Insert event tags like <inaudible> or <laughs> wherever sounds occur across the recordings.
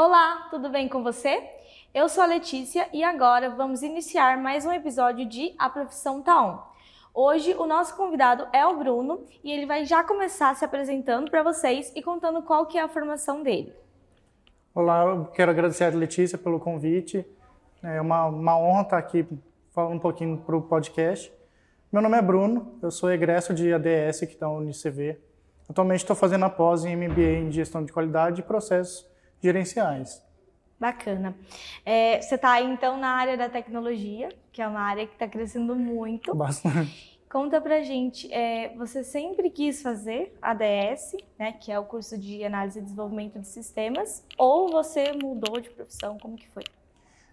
Olá, tudo bem com você? Eu sou a Letícia e agora vamos iniciar mais um episódio de A Profissão Tá. Hoje o nosso convidado é o Bruno e ele vai já começar se apresentando para vocês e contando qual que é a formação dele. Olá, eu quero agradecer a Letícia pelo convite. É uma, uma honra estar aqui falando um pouquinho para o podcast. Meu nome é Bruno, eu sou egresso de ADS aqui da UniCV. Atualmente estou fazendo a pós em MBA em Gestão de Qualidade e Processos Gerenciais. Bacana. É, você está então na área da tecnologia, que é uma área que está crescendo muito. Bastante. Conta pra gente, é, você sempre quis fazer ADS, né, que é o curso de análise e desenvolvimento de sistemas, ou você mudou de profissão? Como que foi?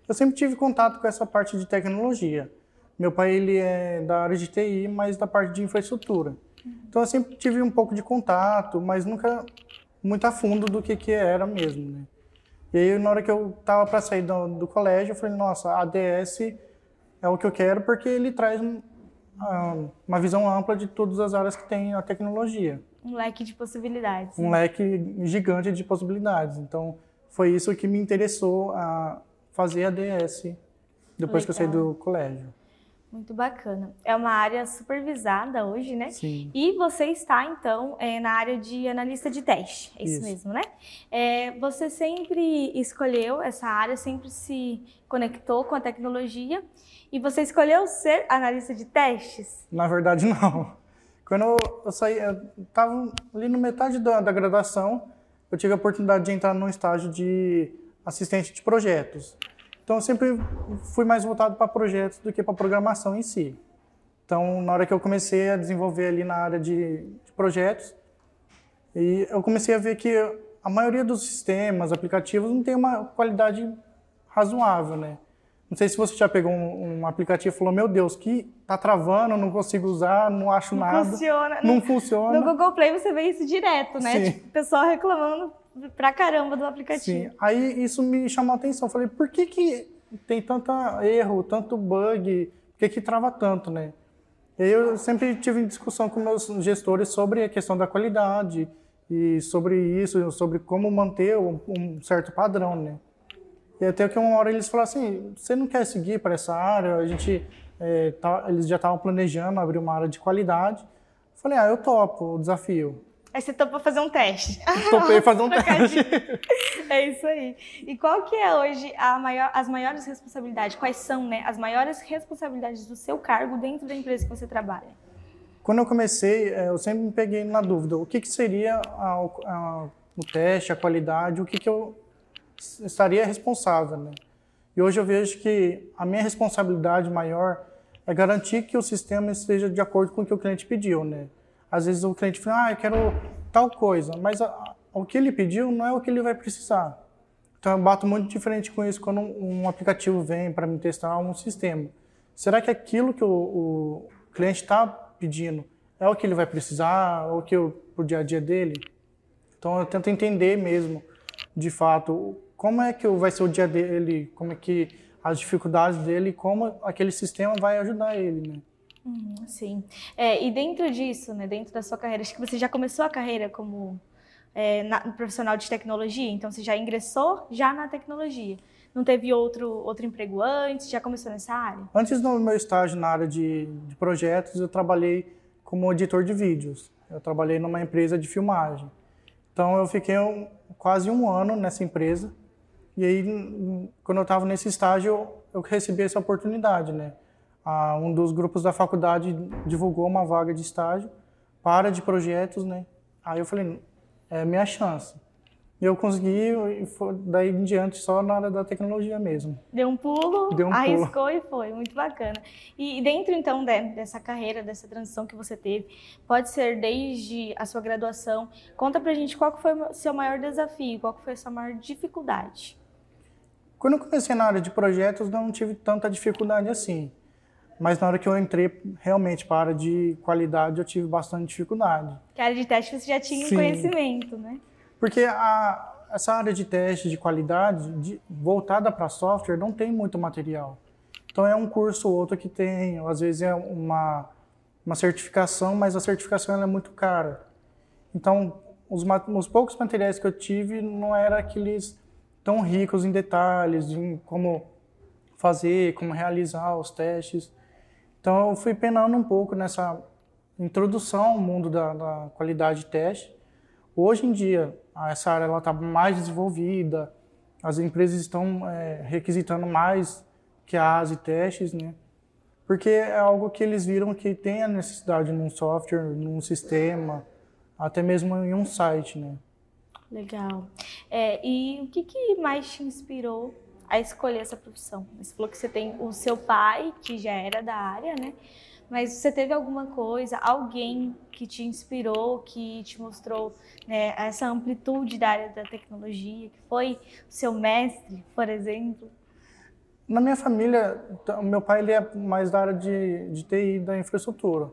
Eu sempre tive contato com essa parte de tecnologia. Meu pai ele é da área de TI, mas da parte de infraestrutura. Então eu sempre tive um pouco de contato, mas nunca muito a fundo do que que era mesmo, né? E aí na hora que eu tava para sair do, do, colégio, eu falei, nossa, ADS é o que eu quero porque ele traz um, uh, uma visão ampla de todas as áreas que tem a tecnologia. Um leque de possibilidades. Um né? leque gigante de possibilidades. Então foi isso que me interessou a fazer ADS depois Legal. que eu saí do colégio. Muito bacana. É uma área supervisada hoje, né? Sim. E você está, então, é, na área de analista de teste. É isso, isso. mesmo, né? É, você sempre escolheu essa área, sempre se conectou com a tecnologia. E você escolheu ser analista de testes? Na verdade, <laughs> não. Quando eu saí, eu estava ali no metade da, da graduação, eu tive a oportunidade de entrar num estágio de assistente de projetos. Então eu sempre fui mais voltado para projetos do que para programação em si. Então na hora que eu comecei a desenvolver ali na área de, de projetos, e eu comecei a ver que a maioria dos sistemas, aplicativos, não tem uma qualidade razoável, né? Não sei se você já pegou um, um aplicativo e falou, meu Deus, que tá travando, não consigo usar, não acho não nada. Funciona. Não no, funciona. No Google Play você vê isso direto, né? Sim. Tipo, o pessoal reclamando pra caramba do aplicativo. Sim. Aí isso me chamou a atenção. Falei, por que que tem tanto erro, tanto bug, por que que trava tanto, né? Eu sempre tive discussão com meus gestores sobre a questão da qualidade e sobre isso, sobre como manter um, certo padrão, né? E até que uma hora eles falaram assim, você não quer seguir para essa área? A gente, é, tá, eles já estavam planejando abrir uma área de qualidade. Falei, ah, eu topo o desafio. Aí você topou fazer um teste. <laughs> Topei fazer um <laughs> teste. é isso aí. E qual que é hoje maior, as maiores responsabilidades? Quais são né, as maiores responsabilidades do seu cargo dentro da empresa que você trabalha? Quando eu comecei, é, eu sempre me peguei na dúvida. O que, que seria a, a, o teste, a qualidade, o que, que eu estaria responsável, né? E hoje eu vejo que a minha responsabilidade maior é garantir que o sistema esteja de acordo com o que o cliente pediu, né? Às vezes o cliente fala, ah, eu quero tal coisa, mas a, o que ele pediu não é o que ele vai precisar. Então eu bato muito diferente com isso quando um, um aplicativo vem para me testar um sistema. Será que aquilo que o, o cliente está pedindo é o que ele vai precisar, ou que o dia a dia dele? Então eu tento entender mesmo, de fato, como é que vai ser o dia dele, como é que as dificuldades dele, como aquele sistema vai ajudar ele, né? Sim. É, e dentro disso, né, dentro da sua carreira, acho que você já começou a carreira como é, na, profissional de tecnologia, então você já ingressou já na tecnologia. Não teve outro, outro emprego antes? Já começou nessa área? Antes do meu estágio na área de, de projetos, eu trabalhei como editor de vídeos. Eu trabalhei numa empresa de filmagem. Então eu fiquei um, quase um ano nessa empresa. E aí, quando eu estava nesse estágio, eu recebi essa oportunidade, né? Ah, um dos grupos da faculdade divulgou uma vaga de estágio para de projetos, né? Aí eu falei, é minha chance. E eu consegui, e daí em diante só na área da tecnologia mesmo. Deu um pulo, Deu um arriscou pulo. e foi, muito bacana. E dentro então dessa carreira, dessa transição que você teve, pode ser desde a sua graduação, conta pra gente qual foi o seu maior desafio, qual foi a sua maior dificuldade. Quando eu comecei na área de projetos, não tive tanta dificuldade assim. Mas na hora que eu entrei realmente para a área de qualidade, eu tive bastante dificuldade. Que a área de teste você já tinha Sim. conhecimento, né? Porque a, essa área de teste de qualidade, de, voltada para software, não tem muito material. Então é um curso ou outro que tem, às vezes é uma, uma certificação, mas a certificação é muito cara. Então, os, os poucos materiais que eu tive não era aqueles tão ricos em detalhes, em como fazer, como realizar os testes. Então eu fui penando um pouco nessa introdução ao mundo da, da qualidade de teste. Hoje em dia, essa área está mais desenvolvida, as empresas estão é, requisitando mais que a ASE testes, né? Porque é algo que eles viram que tem a necessidade num software, num sistema, até mesmo em um site, né? Legal. É, e o que, que mais te inspirou a escolher essa profissão? Você falou que você tem o seu pai, que já era da área, né? Mas você teve alguma coisa, alguém que te inspirou, que te mostrou né, essa amplitude da área da tecnologia, que foi o seu mestre, por exemplo? Na minha família, o meu pai ele é mais da área de, de TI, da infraestrutura.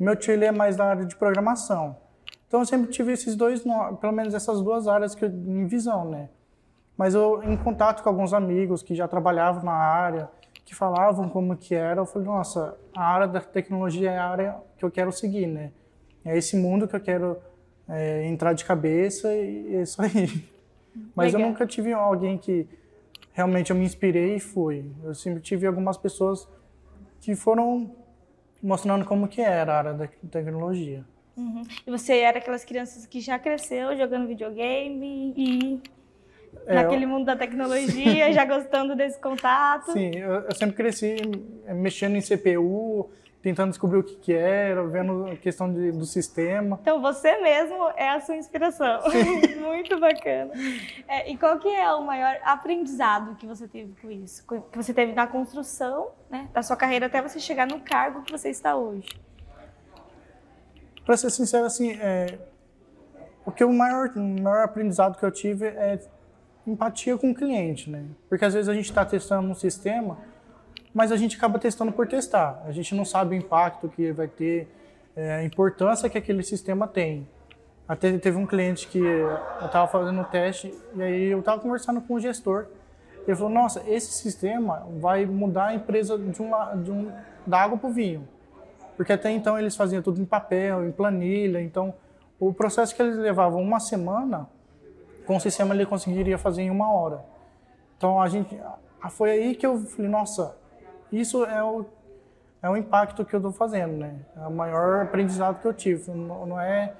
O meu tio ele é mais da área de programação. Então eu sempre tive esses dois, pelo menos essas duas áreas que eu, em visão, né? Mas eu, em contato com alguns amigos que já trabalhavam na área, que falavam como que era, eu falei, nossa, a área da tecnologia é a área que eu quero seguir, né? É esse mundo que eu quero é, entrar de cabeça e é isso aí. <laughs> Mas Legal. eu nunca tive alguém que realmente eu me inspirei e fui. Eu sempre tive algumas pessoas que foram mostrando como que era a área da tecnologia. Uhum. E você era aquelas crianças que já cresceu jogando videogame e é, naquele mundo da tecnologia, Sim. já gostando desse contato? Sim, eu, eu, sempre cresci mexendo em CPU, tentando descobrir o que, que era, vendo a questão de, do sistema. Então você mesmo é a sua inspiração. <laughs> Muito bacana. É, e qual que é o maior aprendizado que você teve com isso? Que você teve na construção né, da sua carreira até você chegar no cargo que você está hoje? Para ser sincero, assim, é, o que o maior, o maior aprendizado que eu tive é empatia com o cliente, né? Porque às vezes a gente está testando um sistema, mas a gente acaba testando por testar. A gente não sabe o impacto que vai ter, é, a importância que aquele sistema tem. Até teve um cliente que eu estava fazendo um teste e aí eu estava conversando com o gestor. Ele falou: Nossa, esse sistema vai mudar a empresa de, uma, de um, da água para o vinho. Porque até então eles faziam tudo em papel, em planilha. Então, o processo que eles levavam uma semana, com o sistema ele conseguiria fazer em uma hora. Então, a gente, foi aí que eu falei, nossa, isso é o, é o impacto que eu estou fazendo, né? É o maior aprendizado que eu tive. Não, não é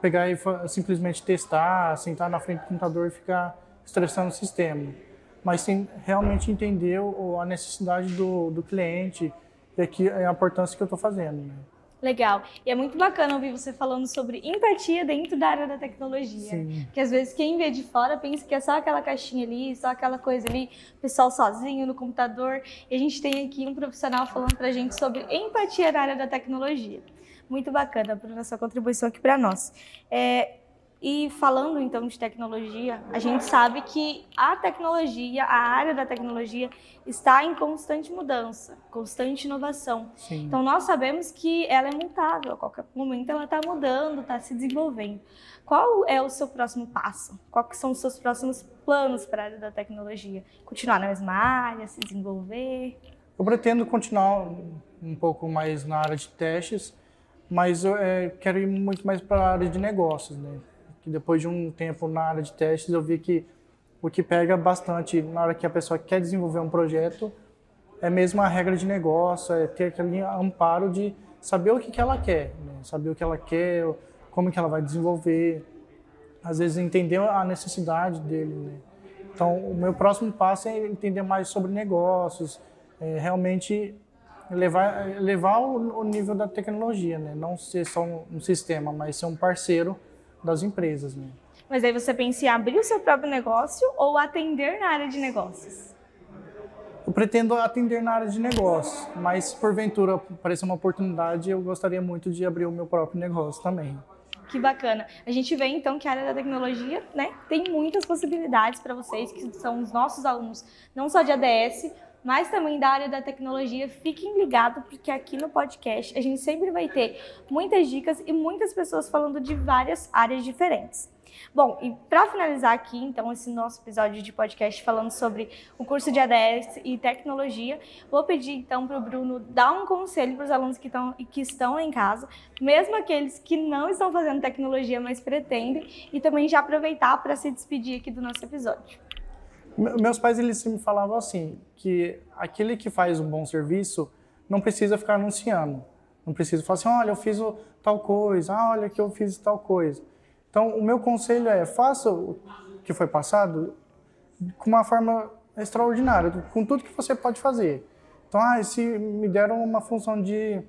pegar e simplesmente testar, sentar na frente do computador e ficar estressando o sistema. Mas sim realmente entender a necessidade do, do cliente, e aqui a importância que eu estou fazendo. Né? Legal. E é muito bacana ouvir você falando sobre empatia dentro da área da tecnologia. Sim. Que às vezes quem vê de fora pensa que é só aquela caixinha ali, só aquela coisa ali, pessoal sozinho no computador. E a gente tem aqui um profissional falando pra gente sobre empatia na área da tecnologia. Muito bacana, por sua contribuição aqui para nós. É, e falando então de tecnologia, a gente sabe que a tecnologia, a área da tecnologia está em constante mudança, constante inovação. Sim. Então nós sabemos que ela é mutável, a qualquer momento ela está mudando, está se desenvolvendo. Qual é o seu próximo passo? Quais são os seus próximos planos para a área da tecnologia? Continuar na mesma área, se desenvolver? Eu pretendo continuar um pouco mais na área de testes, mas eu é, quero ir muito mais para a área de negócios, né? Que depois de um tempo na área de testes eu vi que o que pega bastante na hora que a pessoa quer desenvolver um projeto é mesmo a regra de negócio, é ter aquele amparo de saber o que, que ela quer, né? saber o que ela quer, como que ela vai desenvolver, às vezes entender a necessidade dele. Né? Então, o meu próximo passo é entender mais sobre negócios, é realmente levar, levar o, nível da tecnologia, né? não ser só um sistema, mas ser um parceiro das empresas. Né? Mas aí você pensa em abrir o seu próprio negócio ou atender na área de negócios? Eu pretendo atender na área de negócios, mas se porventura aparecer uma oportunidade, eu gostaria muito de abrir o meu próprio negócio também. Que bacana. A gente vê então que a área da tecnologia, né, tem muitas possibilidades para vocês que são os nossos alunos, não só de ADS, mas também da área da tecnologia. Fiquem ligados, porque aqui no podcast a gente sempre vai ter muitas dicas e muitas pessoas falando de várias áreas diferentes. Bom, e para finalizar aqui, então, esse nosso episódio de podcast falando sobre o curso de ADS e tecnologia, vou pedir então para o Bruno dar um conselho para os alunos que, estão, que estão em casa, mesmo aqueles que não estão fazendo tecnologia, mas pretendem, e também já aproveitar para se despedir aqui do nosso episódio. Meus pais eles me falavam assim que aquele que faz um bom serviço não precisa ficar anunciando, não precisa falar assim, olha eu fiz tal coisa, ah, olha que eu fiz tal coisa. Então o meu conselho é faça o que foi passado com uma forma extraordinária, com tudo que você pode fazer. Então, ah, se me deram uma função de,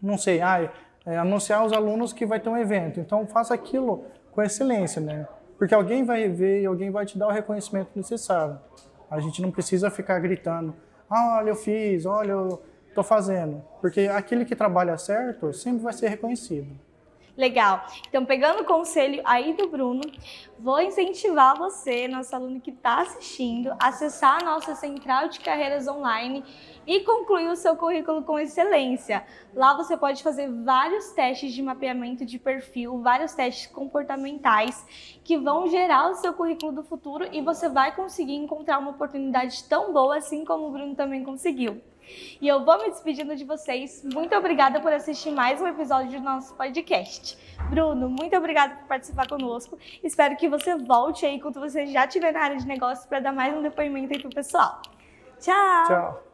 não sei, ah, é, anunciar aos alunos que vai ter um evento, então faça aquilo com excelência, né? Porque alguém vai ver e alguém vai te dar o reconhecimento necessário. A gente não precisa ficar gritando, ah, olha, eu fiz, olha, eu estou fazendo. Porque aquele que trabalha certo sempre vai ser reconhecido. Legal. Então, pegando o conselho aí do Bruno, vou incentivar você, nosso aluno que está assistindo, a acessar a nossa central de carreiras online e concluir o seu currículo com excelência. Lá você pode fazer vários testes de mapeamento de perfil, vários testes comportamentais que vão gerar o seu currículo do futuro e você vai conseguir encontrar uma oportunidade tão boa assim como o Bruno também conseguiu. E eu vou me despedindo de vocês. Muito obrigada por assistir mais um episódio do nosso podcast. Bruno, muito obrigada por participar conosco. Espero que você volte aí quando você já estiver na área de negócios para dar mais um depoimento aí pro pessoal. Tchau! Tchau!